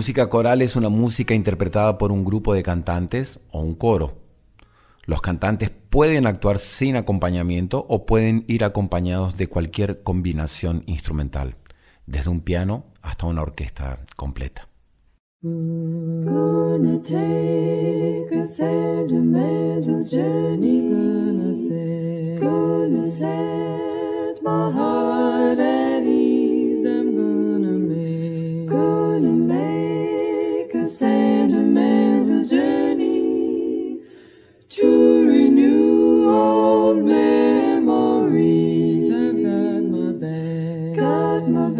Música coral es una música interpretada por un grupo de cantantes o un coro. Los cantantes pueden actuar sin acompañamiento o pueden ir acompañados de cualquier combinación instrumental, desde un piano hasta una orquesta completa. To renew old memories. I've got my bag, got my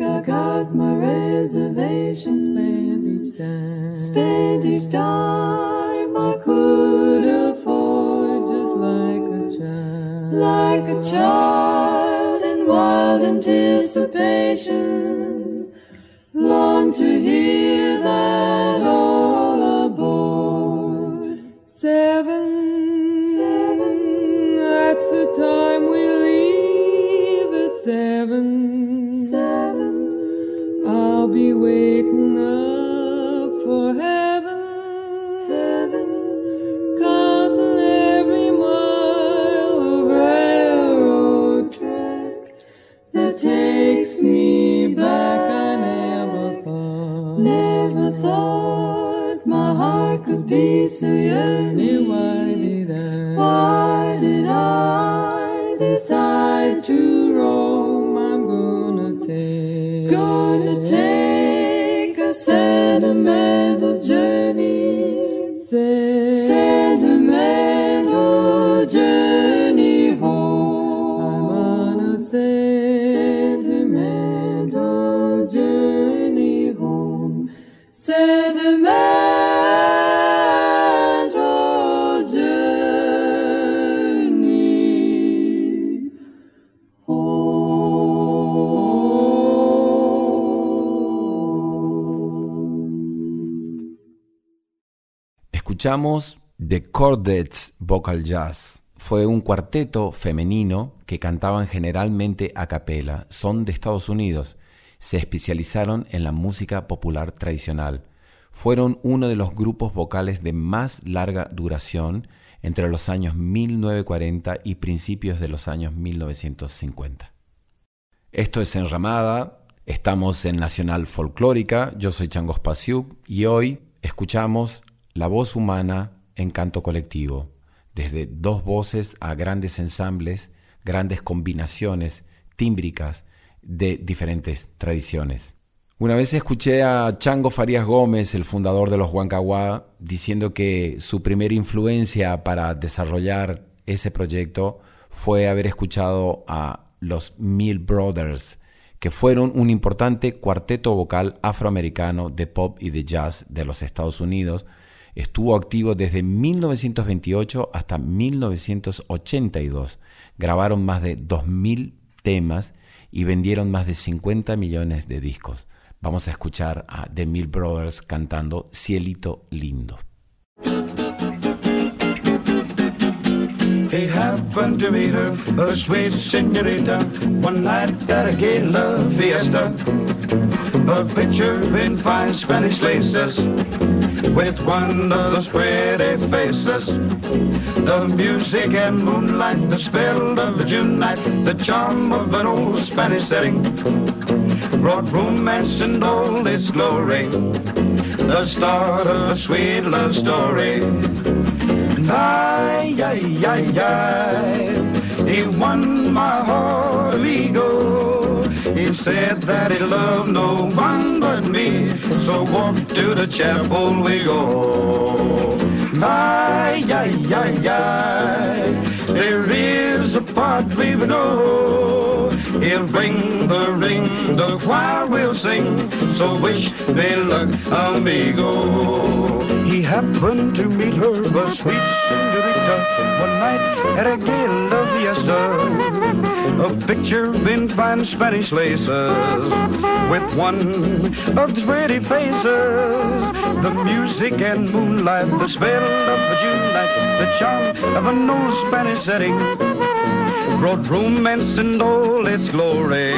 I got my reservations spent each time, spent each time I could afford, just like a child, like a child in wild anticipation. Long to hear Seven, seven, that's the time we leave at seven. Yearning. Why did I? Why did I decide to roam? I'm gonna take, gonna take a sentimental Escuchamos The Chordettes Vocal Jazz. Fue un cuarteto femenino que cantaban generalmente a capela. Son de Estados Unidos. Se especializaron en la música popular tradicional. Fueron uno de los grupos vocales de más larga duración entre los años 1940 y principios de los años 1950. Esto es Enramada, estamos en Nacional Folclórica, yo soy Changos Pasiuk y hoy escuchamos la voz humana en canto colectivo, desde dos voces a grandes ensambles, grandes combinaciones tímbricas de diferentes tradiciones. Una vez escuché a Chango Farías Gómez, el fundador de los Huancahuá, diciendo que su primera influencia para desarrollar ese proyecto fue haber escuchado a los Mill Brothers, que fueron un importante cuarteto vocal afroamericano de pop y de jazz de los Estados Unidos. Estuvo activo desde 1928 hasta 1982. Grabaron más de 2.000 temas y vendieron más de 50 millones de discos. Vamos a escuchar a The Mill Brothers cantando Cielito Lindo. He happened to meet her, a sweet senorita, one night at a gay love fiesta. A picture in fine Spanish laces, with one of those pretty faces. The music and moonlight, the spell of a June night, the charm of an old Spanish setting, brought romance and all its glory. The start of a sweet love story. Ay, ay, ay, ay, he won my heart, amigo. He said that he loved no one but me, so walk to the chapel we go. Ay, ay, ay, ay, there is a part we know. He'll bring the ring, the choir will sing, so wish me luck, amigo. He happened to meet her, a sweet senorita, one night at a gala fiesta. A picture in fine Spanish laces, with one of the pretty faces. The music and moonlight, the spell of the June night, the charm of an old Spanish setting romance and all its glory.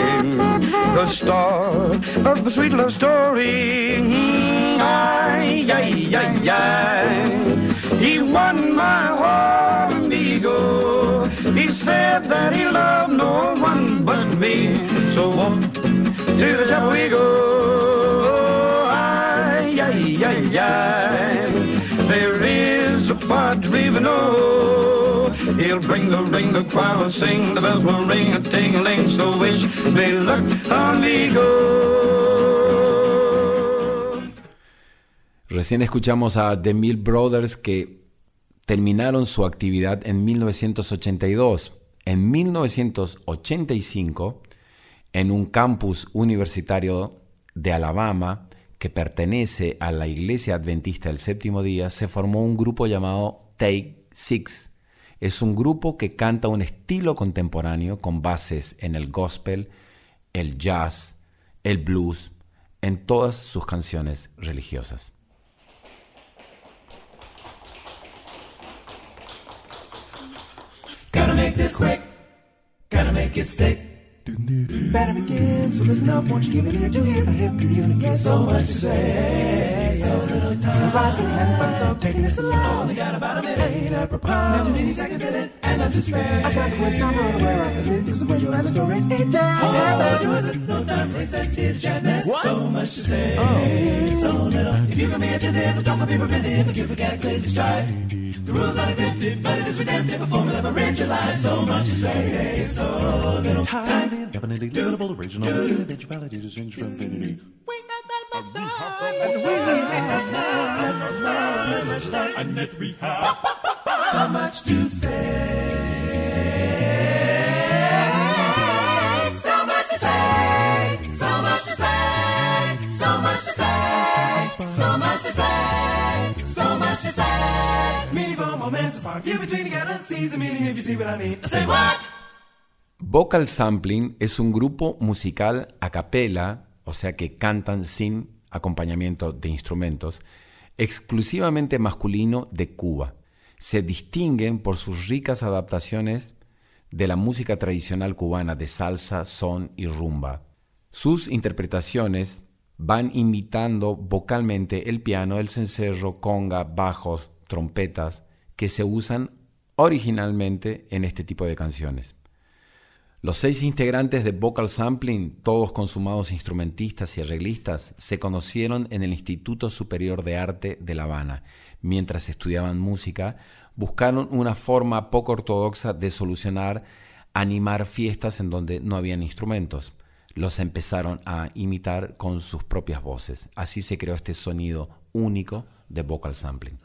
The star of the sweet love story. Mm, ay, ay, ay, ay. He won my heart, amigo. He said that he loved no one but me. So on to the chapel we go. Ay, ay, ay, ay. There is a padre we know. Recién escuchamos a The Mill Brothers que terminaron su actividad en 1982. En 1985, en un campus universitario de Alabama que pertenece a la Iglesia Adventista del Séptimo Día, se formó un grupo llamado Take Six. Es un grupo que canta un estilo contemporáneo con bases en el gospel, el jazz, el blues, en todas sus canciones religiosas. Better begin, so listen up, won't you give it ear to hear a hip communicate so much to say, so little time. Advice when you having fun, so taking this along. Only got about a minute, ain't apropos. Now too many seconds in it, and not to spare. I tried to win some unaware of, cause with you, when you have a story, it just oh, happened. No time for excess chat mess, so much to say, oh. so little. If you can be attentive, don't be repetitive, if you forget, the strive. The rules not exempted, but it is redemptive. A formula for rich life. So much to say, so little time. Definitely durable, original, individuality distinguished from infinity. We got that much time. And yet we have so much to say. So much to say. So much to say. So much to say. So much to say. Vocal sampling es un grupo musical a capela, o sea que cantan sin acompañamiento de instrumentos, exclusivamente masculino de Cuba. Se distinguen por sus ricas adaptaciones de la música tradicional cubana de salsa, son y rumba. Sus interpretaciones van imitando vocalmente el piano, el cencerro, conga, bajos, trompetas, que se usan originalmente en este tipo de canciones. Los seis integrantes de Vocal Sampling, todos consumados instrumentistas y arreglistas, se conocieron en el Instituto Superior de Arte de La Habana. Mientras estudiaban música, buscaron una forma poco ortodoxa de solucionar, animar fiestas en donde no habían instrumentos. Los empezaron a imitar con sus propias voces. Así se creó este sonido único de Vocal Sampling.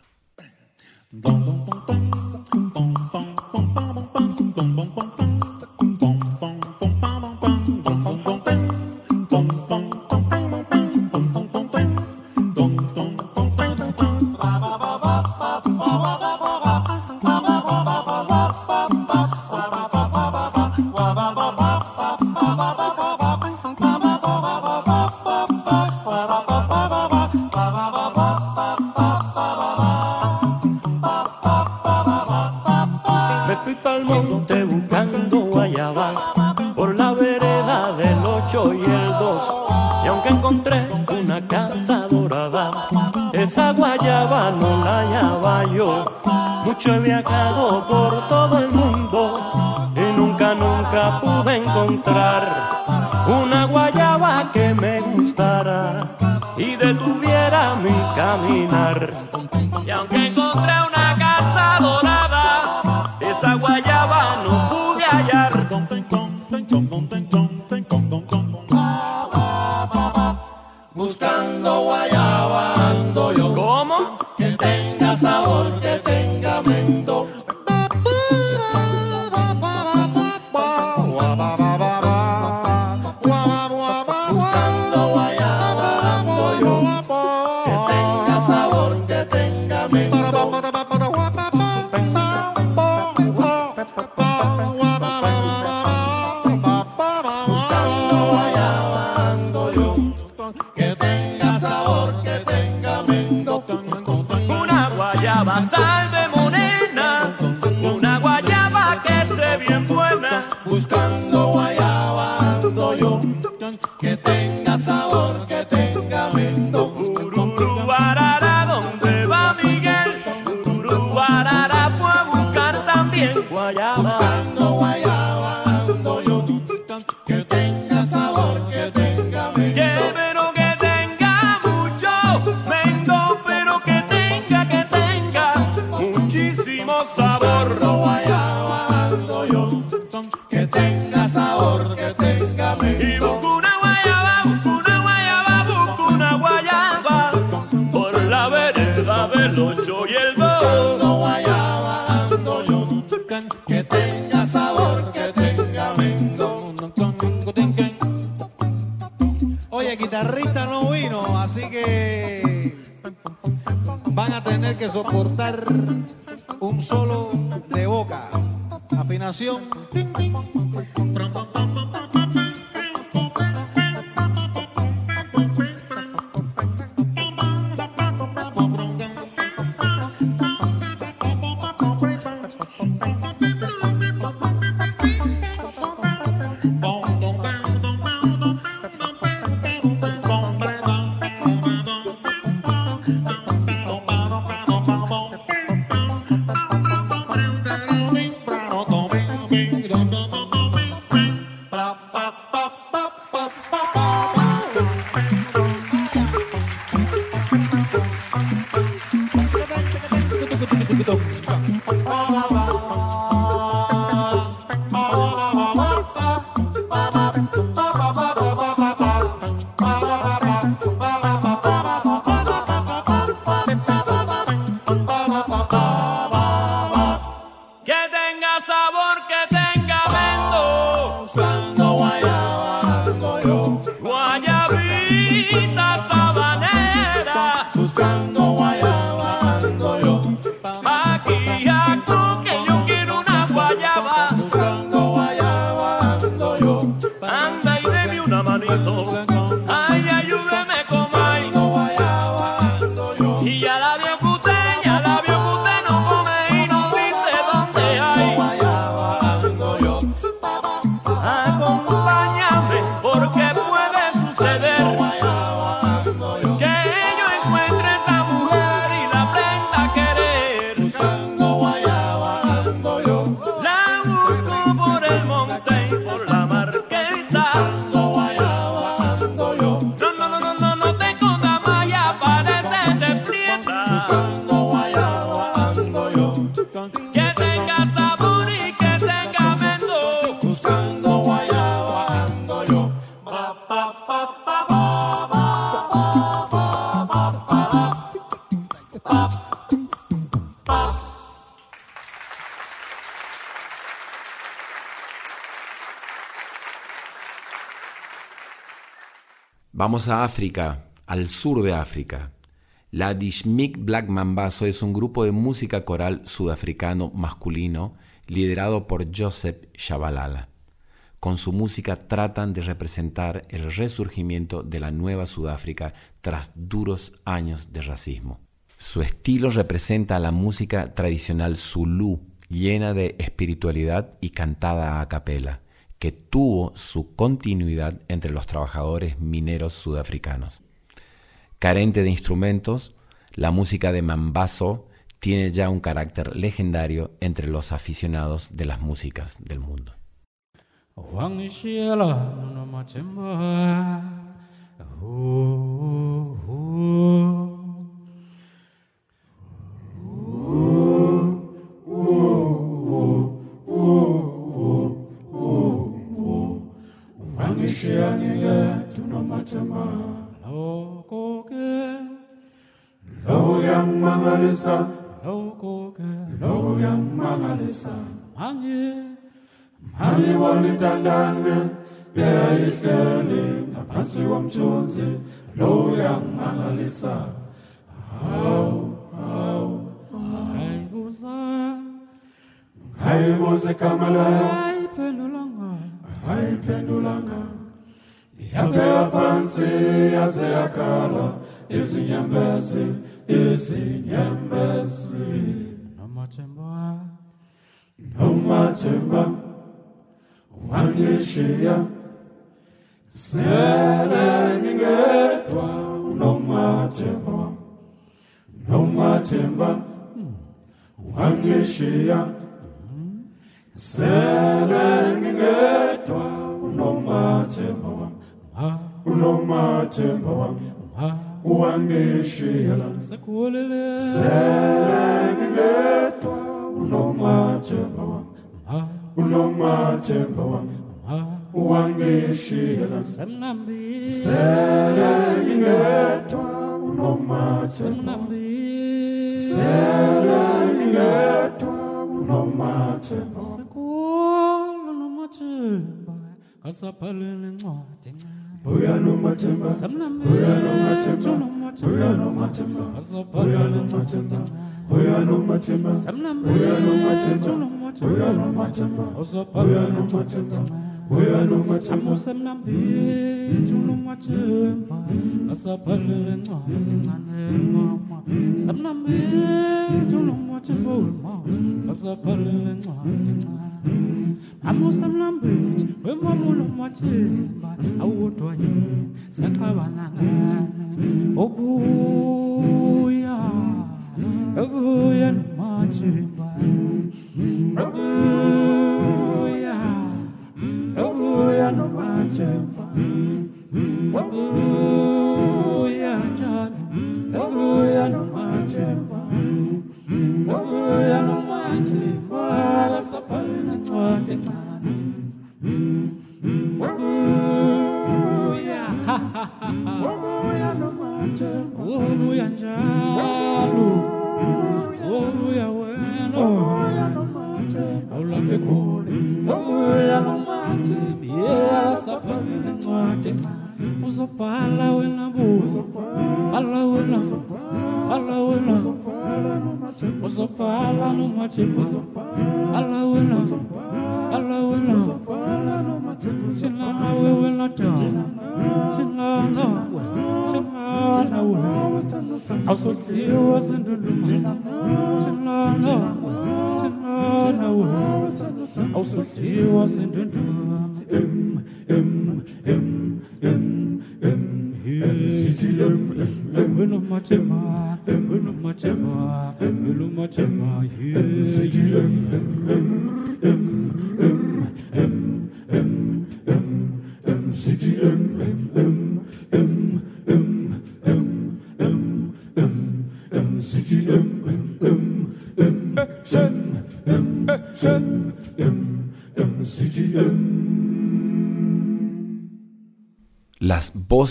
olhava. vamos a África, al sur de África. La Dishmik Black Mambazo es un grupo de música coral sudafricano masculino liderado por Joseph Shabalala. Con su música tratan de representar el resurgimiento de la nueva Sudáfrica tras duros años de racismo. Su estilo representa la música tradicional zulú, llena de espiritualidad y cantada a capela que tuvo su continuidad entre los trabajadores mineros sudafricanos. Carente de instrumentos, la música de Mambazo tiene ya un carácter legendario entre los aficionados de las músicas del mundo. 시향에게 두놈맞자마 로고근 로양망하리사 로고근 로양망하리사 망해 많이 원리 단단해 배아이흘리 나판시 웜촌지 로양망하리사 아우 아우 아이고사 아이보세 까말라요 아이펜울랑아 아이펜울랑아 yabeka phansi yaze yakhala izinyembezi izinyembezi. Nomathemba. Wangishiya sele ngingedwa unomathemba. Nomathemba wangishiya sele ngingedwa unomathemba unomathemba wami. Wangishiyela sele ngingedwa unomathemba wami. Unomathemba wami. Wangishiyela sele ngingedwa unomathemba sele ngingedwa unomathemba kasabhalele ncwadi encane. Buya no matemba, buya no matemba, buya no matemba, buya no matemba, buya no matemba, buya no matemba, buya no matemba, buya no matemba. Uyano mathemba no nomathemba asabhalele no encane mama no nomathemba mama no ncwadi encane mama usemnambithu wemama unomathemba awodwa yini saxabana ngane obuya obuya nomathemba obuya obuya nomathemba obuya njalo obuya nomathemba ngobuya nomanje wala saphala nencwadi encane ngobuya ngobuya nomanje ngobuya njalo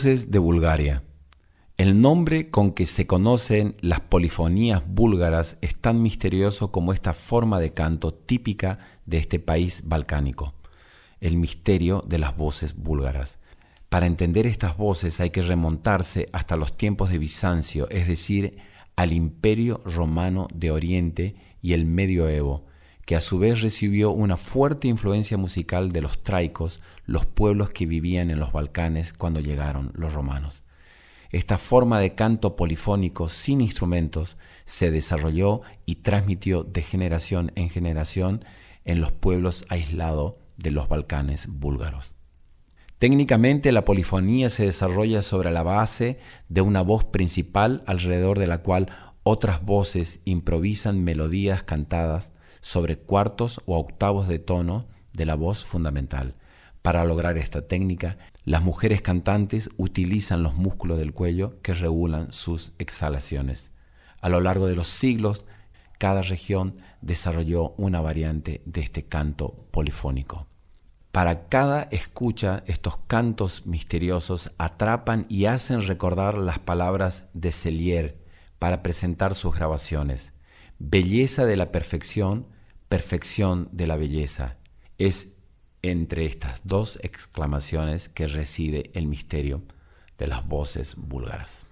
De Bulgaria. El nombre con que se conocen las polifonías búlgaras es tan misterioso como esta forma de canto típica de este país balcánico, el misterio de las voces búlgaras. Para entender estas voces hay que remontarse hasta los tiempos de Bizancio, es decir, al Imperio Romano de Oriente y el Medioevo, que a su vez recibió una fuerte influencia musical de los traicos, los pueblos que vivían en los Balcanes cuando llegaron los romanos. Esta forma de canto polifónico sin instrumentos se desarrolló y transmitió de generación en generación en los pueblos aislados de los Balcanes búlgaros. Técnicamente la polifonía se desarrolla sobre la base de una voz principal alrededor de la cual otras voces improvisan melodías cantadas sobre cuartos o octavos de tono de la voz fundamental. Para lograr esta técnica, las mujeres cantantes utilizan los músculos del cuello que regulan sus exhalaciones. A lo largo de los siglos, cada región desarrolló una variante de este canto polifónico. Para cada escucha, estos cantos misteriosos atrapan y hacen recordar las palabras de Cellier para presentar sus grabaciones. Belleza de la perfección, perfección de la belleza. Es entre estas dos exclamaciones que reside el misterio de las voces búlgaras.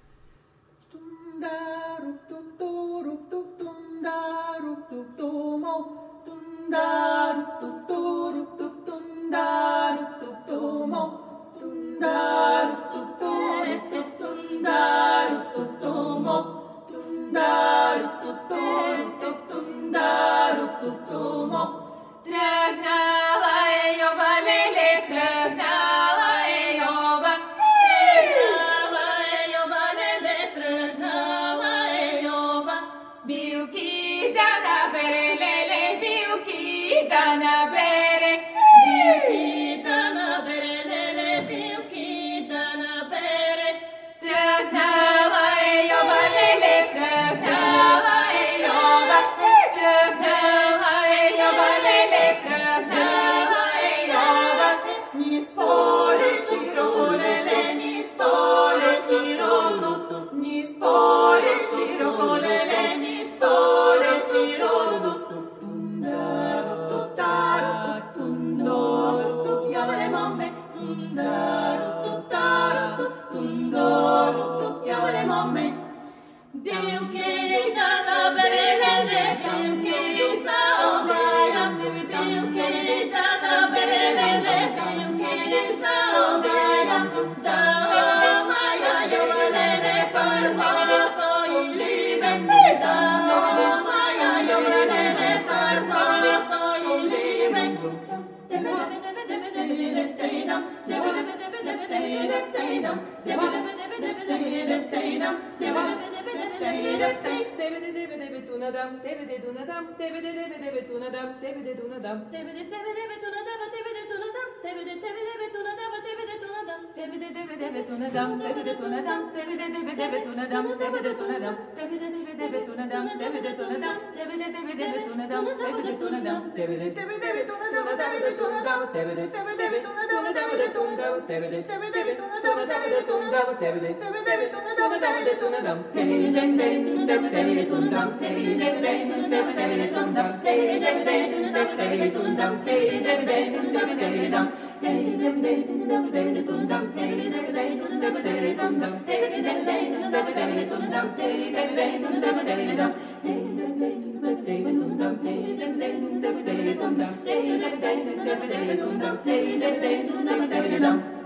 गाय वले tebede tebede ve tonedam tebede tonedam tebede tebede ve tonedam tebede tonedam tebede tebede ve tonedam tebede tonedam tebede tebede ve tonedam tebede tonedam tebede tebede ve tonedam tebede tonedam tebede tebede ve tonedam tebede tonedam tebede tebede ve tonedam tebede tonedam tebede tebede ve tonedam tebede tonedam tebede tebede tebede tonedam tebede tebede tebede tonedam tebede tebede tebede tonedam tebede tebede tebede tonedam Dum dum,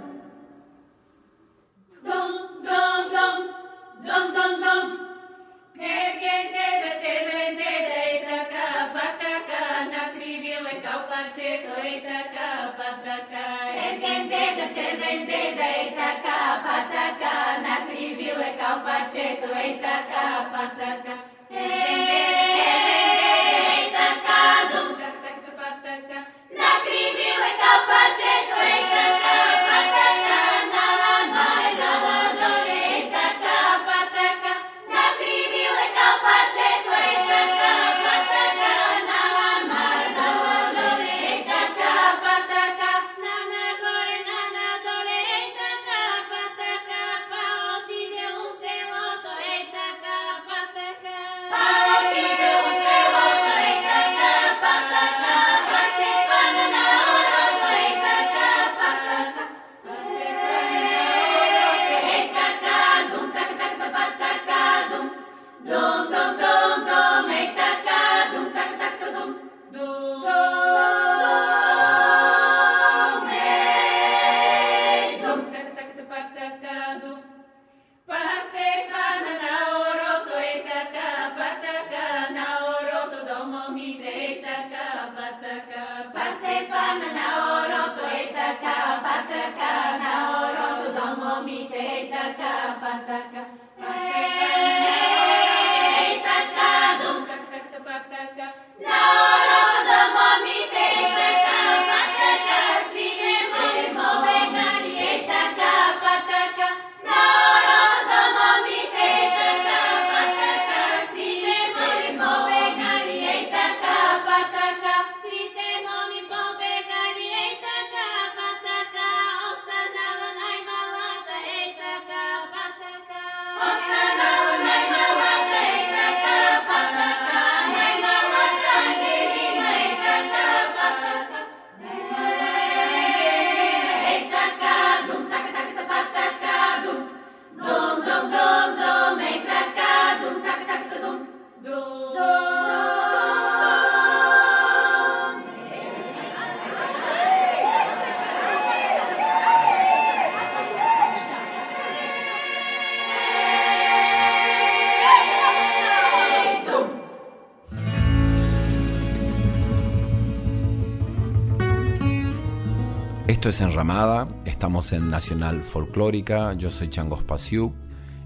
Esto es Enramada, estamos en Nacional Folclórica, yo soy Changos Pasiuk.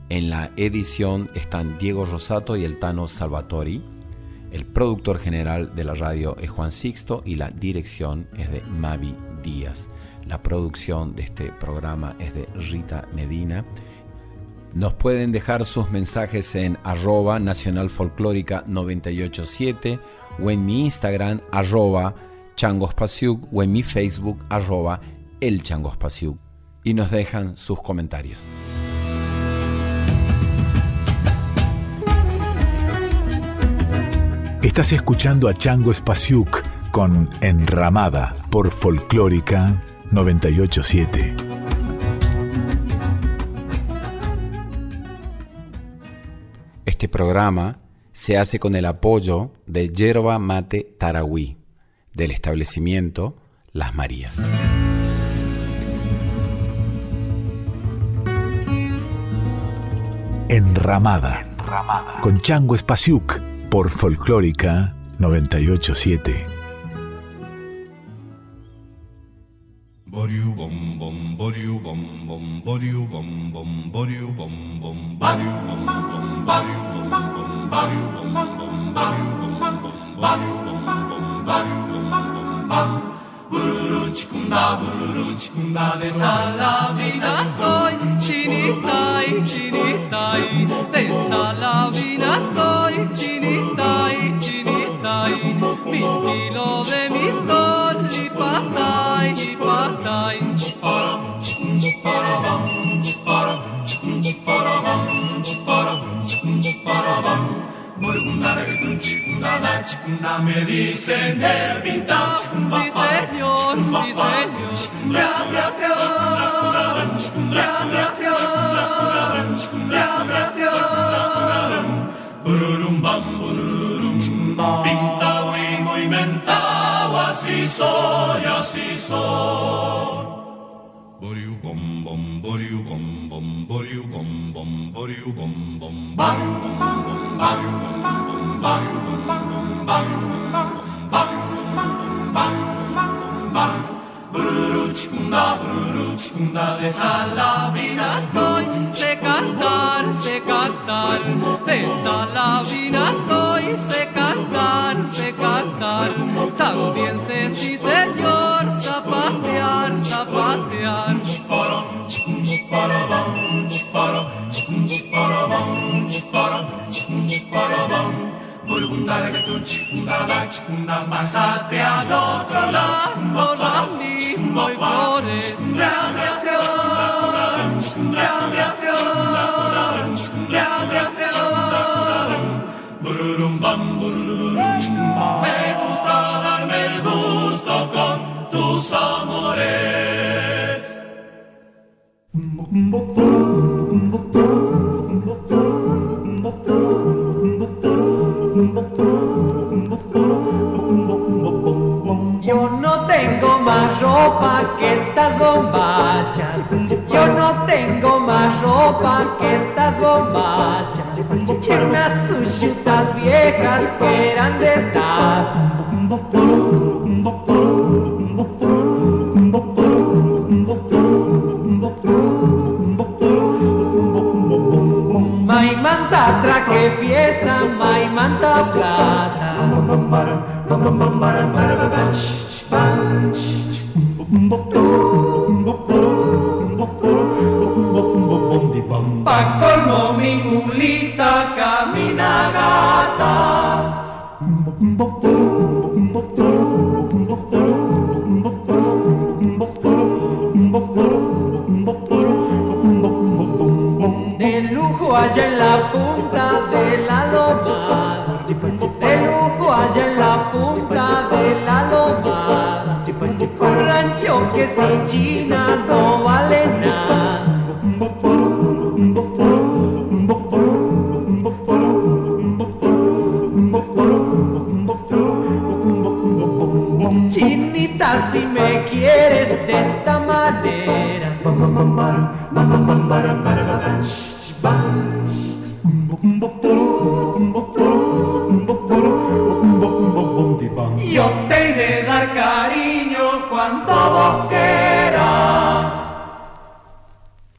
En la edición están Diego Rosato y el Tano Salvatori. El productor general de la radio es Juan Sixto y la dirección es de Mavi Díaz. La producción de este programa es de Rita Medina. Nos pueden dejar sus mensajes en arroba Nacional Folclórica 987 o en mi Instagram arroba changospasiuk o en mi Facebook arroba el changospasiuk y nos dejan sus comentarios. Estás escuchando a Chango Spasiuk con Enramada por Folclórica 987. Este programa se hace con el apoyo de Yerba Mate Tarahui del establecimiento Las Marías. Enramada, con Chango Spasiuk por Folclórica 987. Bururu bururutchkunda bururutchkunda de salavina soy chinitai chinitai de salavina soy chinitai me dicen el pintao Sí señor, sí señor, ra ra ra, ra ra ra, ra ra ra. Bururum bam bururum bam Pintao y movimentao así soy, así soy de Salavina soy, sé cantar, sé cantar, de Salavina soy, sé cantar, sé cantar, también sé sí señor, 축바라방 축바라 침 축바라방 축바라 침 축바라방 물군다르게 또 치군다라 치군다 마사대야. 너더라 치군바바라 치군바바라 치군다라 치군다라 치군다라 Yo no tengo más ropa que estas bombachas. Yo no tengo más ropa que estas bombachas. Y unas sushitas viejas que eran de tal. Traje fiesta, mai manta plata.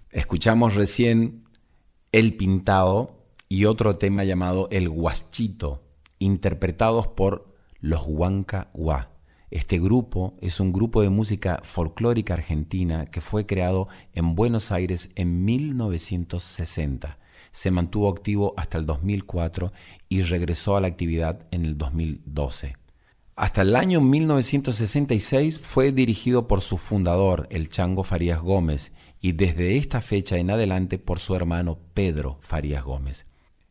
Escuchamos recién El Pintado y otro tema llamado El Huachito, interpretados por los Huanca Hua. Este grupo es un grupo de música folclórica argentina que fue creado en Buenos Aires en 1960. Se mantuvo activo hasta el 2004 y regresó a la actividad en el 2012. Hasta el año 1966 fue dirigido por su fundador, el Chango Farías Gómez, y desde esta fecha en adelante por su hermano Pedro Farías Gómez.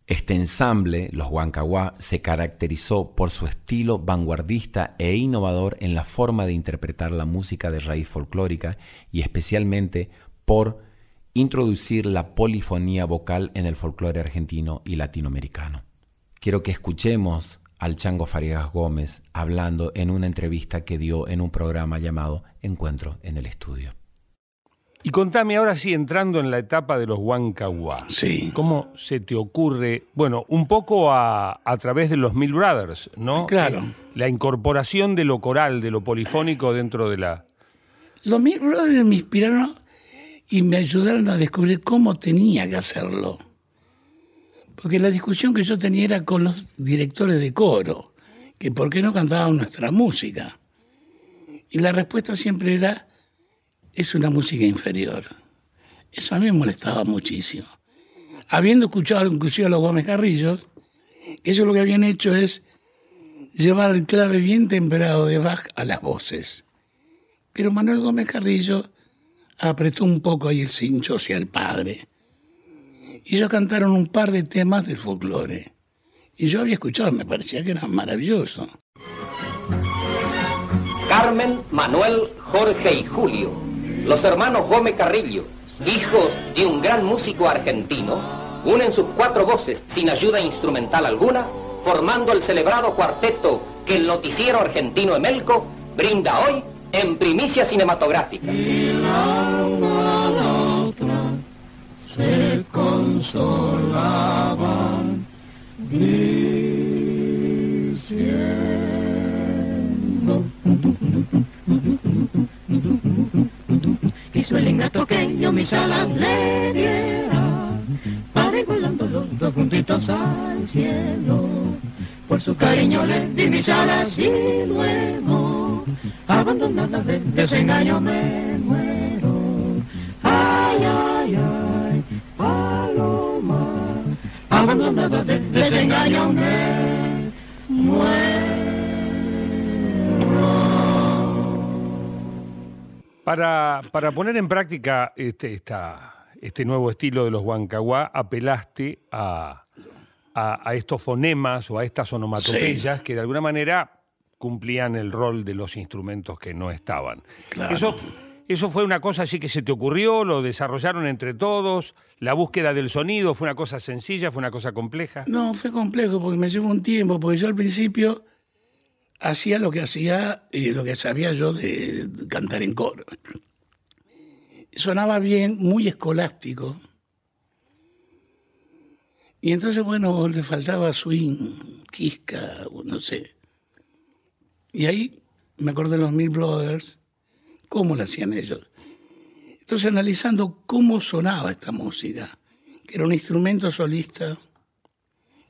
Este ensamble, los Huancahuá, se caracterizó por su estilo vanguardista e innovador en la forma de interpretar la música de raíz folclórica y especialmente por introducir la polifonía vocal en el folclore argentino y latinoamericano. Quiero que escuchemos al Chango Farías Gómez hablando en una entrevista que dio en un programa llamado Encuentro en el Estudio. Y contame ahora sí, entrando en la etapa de los Huancahuá. Sí. ¿Cómo se te ocurre? Bueno, un poco a, a través de los Mill Brothers, ¿no? Claro. Eh, La incorporación de lo coral, de lo polifónico dentro de la. Los Mill Brothers me inspiraron y me ayudaron a descubrir cómo tenía que hacerlo. Porque la discusión que yo tenía era con los directores de coro, que por qué no cantaban nuestra música. Y la respuesta siempre era, es una música inferior. Eso a mí me molestaba muchísimo. Habiendo escuchado inclusive a los Gómez Carrillos, ellos lo que habían hecho es llevar el clave bien temperado de Bach a las voces. Pero Manuel Gómez Carrillo apretó un poco ahí el cincho hacia el padre. Y ellos cantaron un par de temas del folclore. Y yo había escuchado, me parecía que era maravilloso. Carmen, Manuel, Jorge y Julio, los hermanos Gómez Carrillo, hijos de un gran músico argentino, unen sus cuatro voces sin ayuda instrumental alguna, formando el celebrado cuarteto que el noticiero argentino Emelco brinda hoy en primicia cinematográfica. Se consolaban diciendo. Quiso el ingrato que yo mis alas le diera para ir volando los dos puntitos al cielo. Por su cariño le di mis alas y luego abandonada de desengaño me muero. Ay ay ay abandonada de desengaño me Para, para poner en práctica este, esta- este nuevo estilo de los Huancahuá, apelaste a, a- a estos fonemas o a estas onomatopeyas que de alguna manera cumplían el rol de los instrumentos que no estaban. Claro. Eso, eso fue una cosa así que se te ocurrió, lo desarrollaron entre todos, la búsqueda del sonido fue una cosa sencilla, fue una cosa compleja. No, fue complejo porque me llevó un tiempo, porque yo al principio hacía lo que hacía y lo que sabía yo de cantar en coro. Sonaba bien, muy escolástico. Y entonces, bueno, le faltaba swing, quisca, no sé. Y ahí me acordé de los Mill Brothers, cómo lo hacían ellos. Entonces, analizando cómo sonaba esta música, que era un instrumento solista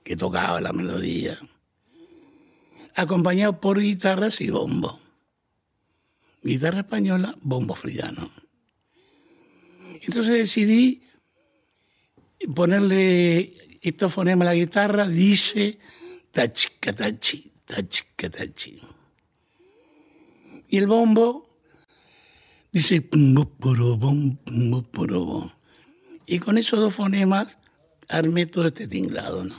que tocaba la melodía, acompañado por guitarras y bombo. Guitarra española, bombo frigano. Entonces decidí ponerle estos fonemas a la guitarra, dice tachica tachi, tachica tachi. Y el bombo dice. Y con esos dos fonemas armé todo este tinglado, ¿no?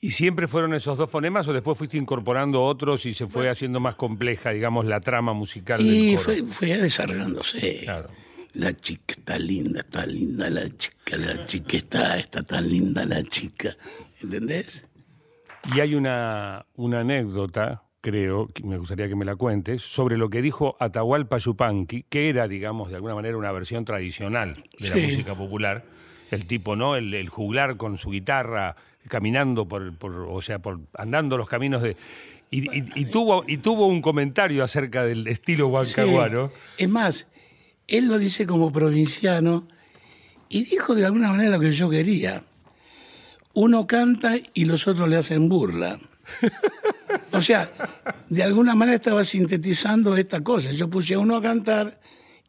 ¿Y siempre fueron esos dos fonemas o después fuiste incorporando otros y se fue haciendo más compleja, digamos, la trama musical Y del coro? fue, fue desarrollándose. Claro. La chica está linda, está linda la chica, la chica está, está tan linda la chica. ¿Entendés? Y hay una, una anécdota, creo, me gustaría que me la cuentes, sobre lo que dijo Atahualpa Yupanqui, que era, digamos, de alguna manera una versión tradicional de la música popular. El tipo, ¿no? El, el juglar con su guitarra, caminando por, por- o sea, por andando los caminos de. Y, y- y tuvo, y tuvo un comentario acerca del estilo huancaguano. Sí. Es más, él lo dice como provinciano Y dijo de alguna manera lo que yo quería. Uno canta y los otros le hacen burla. O sea, de alguna manera estaba sintetizando esta cosa. Yo puse a uno a cantar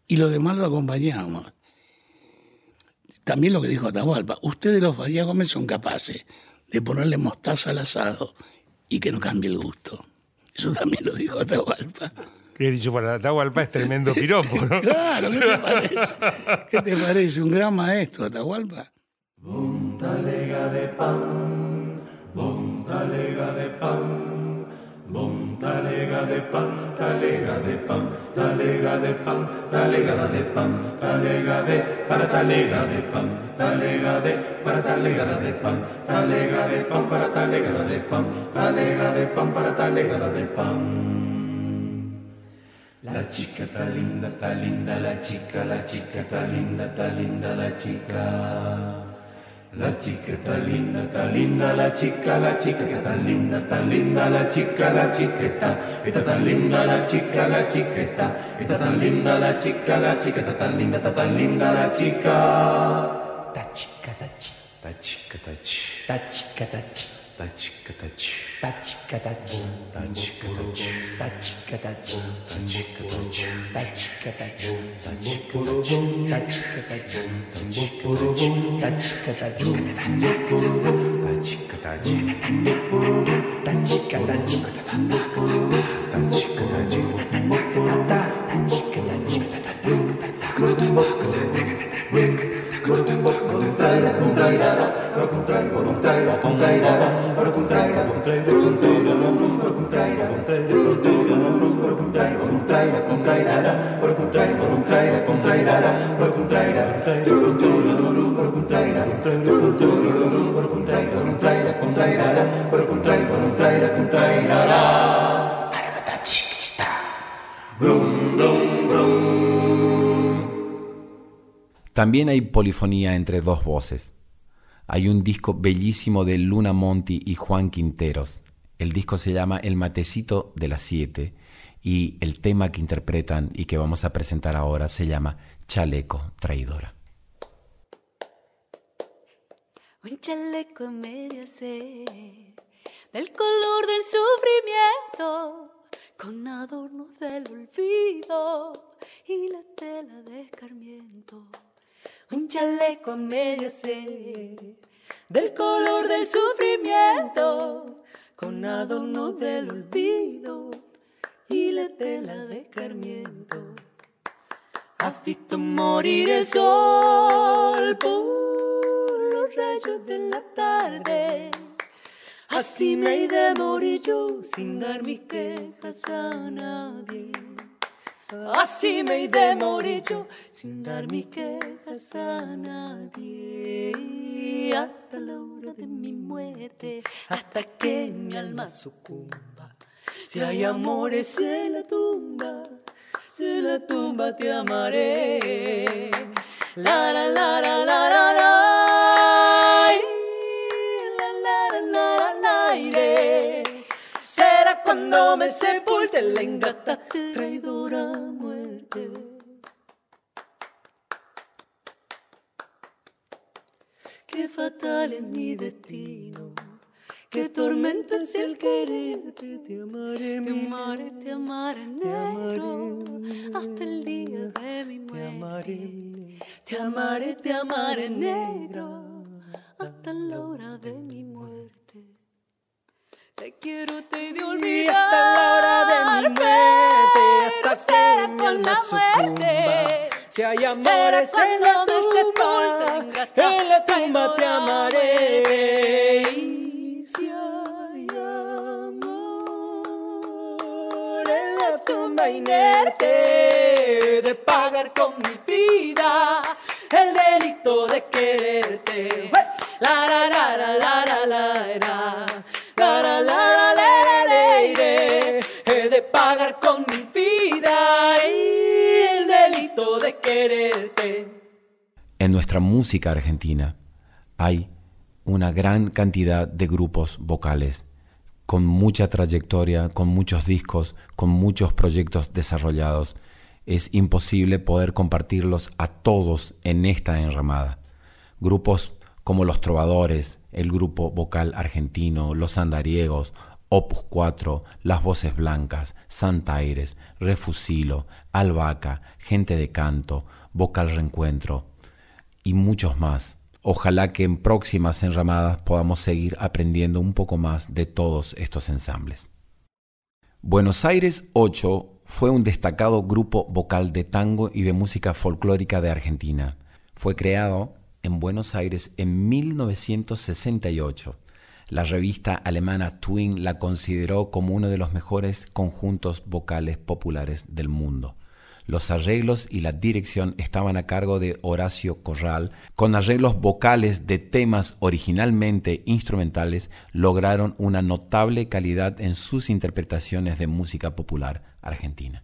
y los demás lo acompañamos. También lo que dijo Atahualpa, ustedes los Farías Gómez son capaces de ponerle mostaza al asado y que no cambie el gusto. Eso también lo dijo Atahualpa. Que dicho para Atahualpa es tremendo piropo, ¿no? Claro, ¿qué te parece? ¿Qué te parece? Un gran maestro, Atahualpa. Talega de pan, bon talega de pan, talega de pan, talega de pan, talega de pan, talega de pan, talega de para talega de pan, talega de para talega de pan, talega de pan para talega de pan, talega de pan para talega de pan. La chica está linda, está linda la chica, la chica está linda, está linda la chica. La chica está linda, está linda la chica, la chica está tan linda, tan linda la chica, la chica está, está tan linda la chica, la chica está, está tan linda la chica, la chica está tan linda, está tan linda la chica. Ta chica, ta chica, ta chica, ta chica, ta chica, ta chica. Ta chica 따치까다치 따치까다치 따치까다치 따치까다치 따치까다치 따치까다치 따치까다치 따치까다치 따치까다치 따치까다치 따치까다치 따치까다치 También hay polifonía entre dos voces. Hay un disco bellísimo de Luna Monti y Juan Quinteros. El disco se llama El Matecito de las Siete y el tema que interpretan y que vamos a presentar ahora se llama Chaleco Traidora. Un chaleco en medio del color del sufrimiento, con adornos del olvido y la tela de escarmiento. Un chaleco en medio del color del sufrimiento, con adornos del olvido y la tela de escarmiento. Has visto morir el sol rayos de la tarde. Así me he de morir yo sin dar mis quejas a nadie. Así me he de morir yo sin dar mis quejas a nadie. Hasta la hora de mi muerte, hasta que mi alma sucumba. Si hay amores en la tumba, si la tumba te amaré. La la la la la la la. Cuando me sepulte la ingrata traidora muerte. Qué fatal es mi destino. Qué tormento es el quererte, te amaré, te amaré, te amaré negro, hasta el día de mi muerte. Te amaré, te amaré negro, hasta la hora de mi muerte. Te quiero, te de olvidar, hasta la hora de mi muerte, hasta con alma la muerte. Si hay amores en la tumba, en la tumba te amaré. Y si hay amor en la tumba inerte, de pagar con mi vida el delito de quererte. La la la la la la la en nuestra música argentina hay una gran cantidad de grupos vocales con mucha trayectoria, con muchos discos, con muchos proyectos desarrollados. Es imposible poder compartirlos a todos en esta enramada. Grupos como Los Trovadores, el grupo vocal argentino, Los Andariegos, Opus 4, Las Voces Blancas, Santaires, Refusilo, Albaca, Gente de Canto, Vocal Reencuentro y muchos más. Ojalá que en próximas enramadas podamos seguir aprendiendo un poco más de todos estos ensambles. Buenos Aires 8 fue un destacado grupo vocal de tango y de música folclórica de Argentina. Fue creado en Buenos Aires en 1968. La revista alemana Twin la consideró como uno de los mejores conjuntos vocales populares del mundo. Los arreglos y la dirección estaban a cargo de Horacio Corral. Con arreglos vocales de temas originalmente instrumentales, lograron una notable calidad en sus interpretaciones de música popular argentina.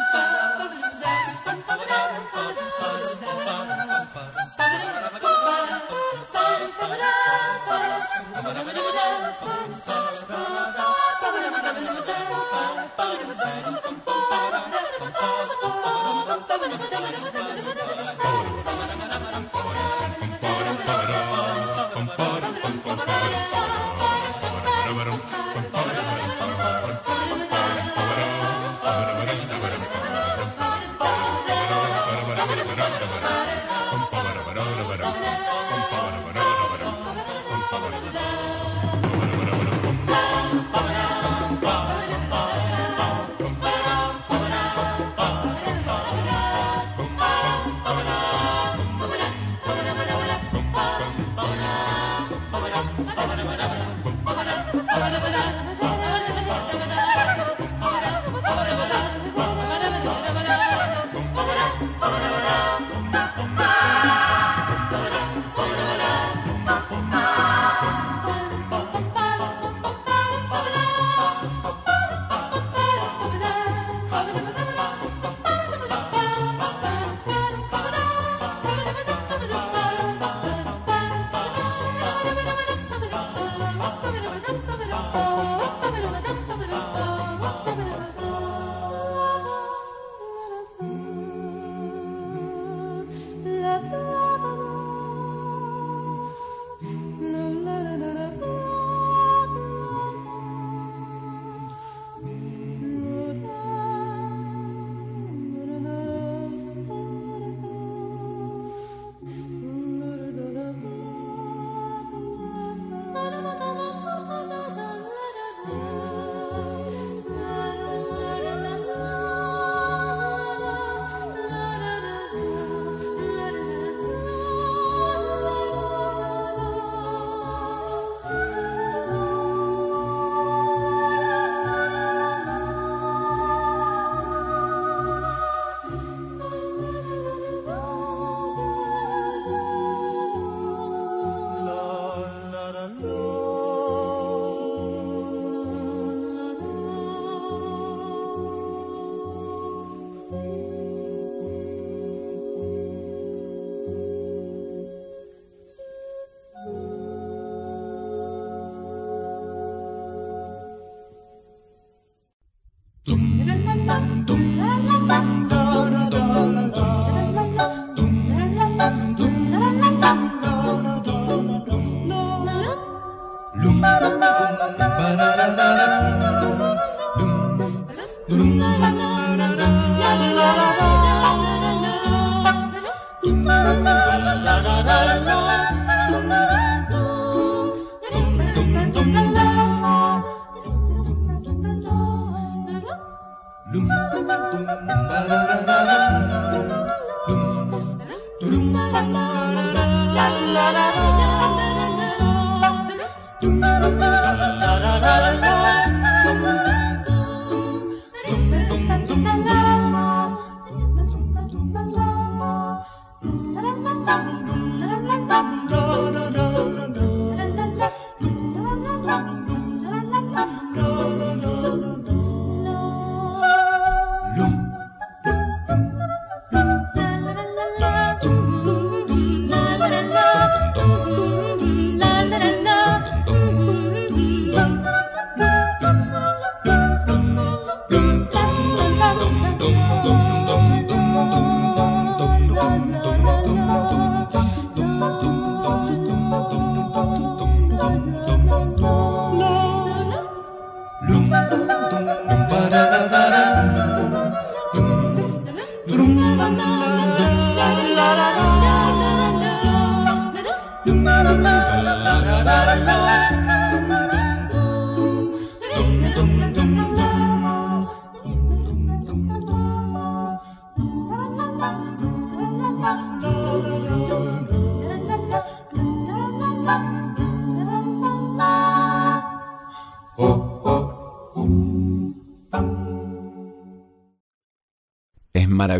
la la la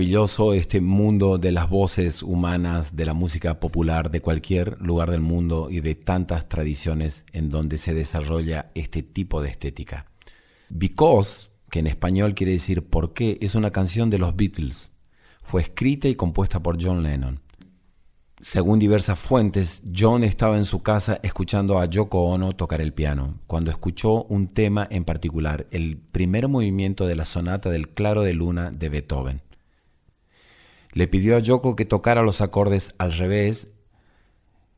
maravilloso este mundo de las voces humanas, de la música popular de cualquier lugar del mundo y de tantas tradiciones en donde se desarrolla este tipo de estética. Because, que en español quiere decir por qué, es una canción de los Beatles. Fue escrita y compuesta por John Lennon. Según diversas fuentes, John estaba en su casa escuchando a Yoko Ono tocar el piano, cuando escuchó un tema en particular, el primer movimiento de la sonata del Claro de Luna de Beethoven. Le pidió a Yoko que tocara los acordes al revés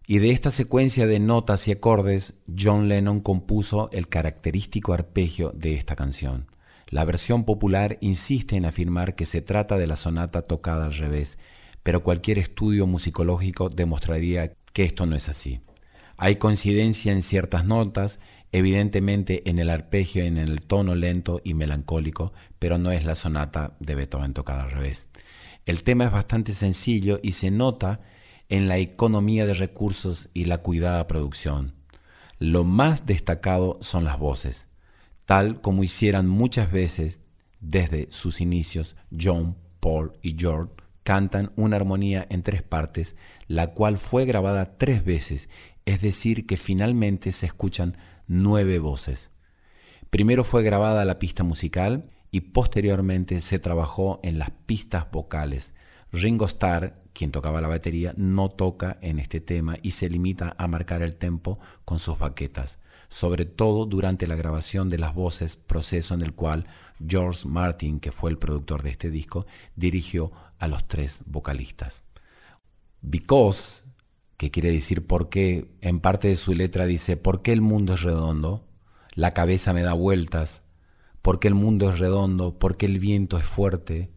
y de esta secuencia de notas y acordes, John Lennon compuso el característico arpegio de esta canción. La versión popular insiste en afirmar que se trata de la sonata tocada al revés, pero cualquier estudio musicológico demostraría que esto no es así. Hay coincidencia en ciertas notas, evidentemente en el arpegio y en el tono lento y melancólico, pero no es la sonata de Beethoven tocada al revés. El tema es bastante sencillo y se nota en la economía de recursos y la cuidada producción. Lo más destacado son las voces, tal como hicieran muchas veces desde sus inicios John, Paul y George cantan una armonía en tres partes, la cual fue grabada tres veces, es decir, que finalmente se escuchan nueve voces. Primero fue grabada la pista musical y posteriormente se trabajó en las pistas vocales. Ringo Starr, quien tocaba la batería, no toca en este tema y se limita a marcar el tempo con sus baquetas, sobre todo durante la grabación de las voces, proceso en el cual George Martin, que fue el productor de este disco, dirigió a los tres vocalistas. Because, que quiere decir por qué, en parte de su letra dice, ¿por qué el mundo es redondo? La cabeza me da vueltas. ¿Por qué el mundo es redondo? ¿Por qué el viento es fuerte?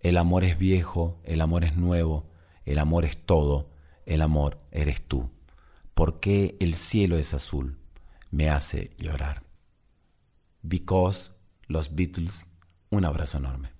El amor es viejo, el amor es nuevo, el amor es todo, el amor eres tú. ¿Por qué el cielo es azul? Me hace llorar. Because, los Beatles, un abrazo enorme.